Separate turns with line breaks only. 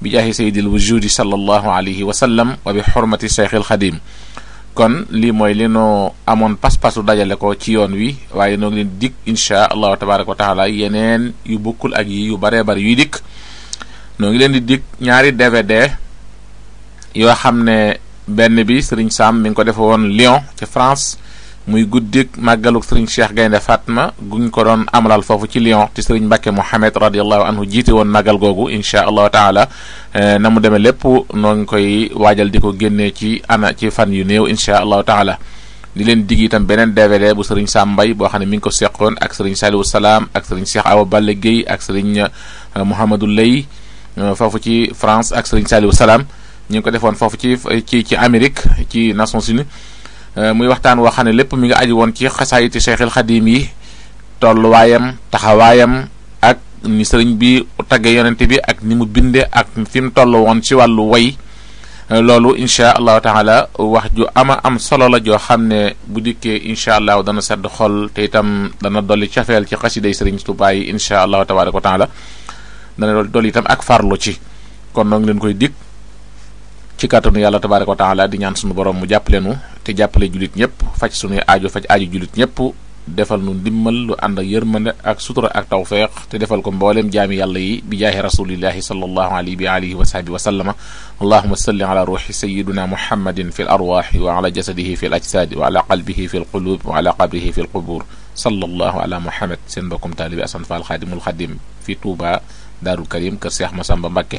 bi jaahi sayyidil wujudi sallallahu alayhi wa sallam wa bi xormati cheikhil xadim kon lii mooy li noo amoon pas-pasu dajale ko ci yoon wi waaye noo ngi leen dikk insha allahu tabaraka wa taala yeneen yu bokkul ak yi yu baree bari yuy dikk noo ngi leen di dikk ñaari DVD yoo xam ne benn bi Serigne Sam mi ngi ko defe woon Lyon ci France muy guddik màggaluk sëriñ Cheikh Gaynde Fatma guñ ko doon amalal foofu ci Lyon te sëriñ Mbàkke Mohamed radiallahu anhu jiite woon màggal googu inchaa allahu taala na mu demee lépp noo ngi koy waajal di ko génnee ci ana ci fan yu néew inchaa allahu taala di leen dig itam beneen DVD bu sëriñ Sam Mbaye boo xam ne mi ngi ko seqoon ak sëriñ Saliou Salaam ak sëriñ Cheikh Awa Balla Guèye ak sëriñ Mouhamadou Lay foofu ci France ak sëriñ Saliou Salaam ñu ngi ko defoon foofu ci ci ci Amérique ci Nations Unies muy waxtaan woo xam ne lépp mi ngi aju woon ci xasaayiti Cheikhul Xadim yi tolluwaayam taxawaayam ak ni sëriñ bi tagge yonent bi ak ni mu binde ak fi mu toll woon ci wàllu way loolu incha allahu taala wax ju ama am solo la joo xam ne bu dikkee incha allah dana sedd xol te itam dana dolli cafeel ci xasiday sëriñ Tuubaa yi incha allahu tabaaraka wa taala dana dolli itam ak farlu ci kon noo ngi leen koy dikk ci kàttanu yàlla tabaaraka wa taala di ñaan suñu borom mu jàppale nu te jàppale jullit ñëpp faj suñuy aajo faj aajo jullit ñëpp defal nu ndimmal lu ànd ak yërmande ak sutura ak tawfeex te defal ko mbooleem jaami yàlla yi bi jaahi rasulillahi sallallahu alayhi bi alihi wa sahbi wa sallama allahuma salli ala ruuxi sayiduna muhammadin fi l arwaaxi wa ala jasadihi fi l ajsaadi wa ala qalbihi fi l quluub wa ala qabrihi fi l qubuur sallallahu ala muhammad seen mbokkum taalibi asan faal xaadimul xadim fi tuuba daarul karim kër seex masamba mbàkke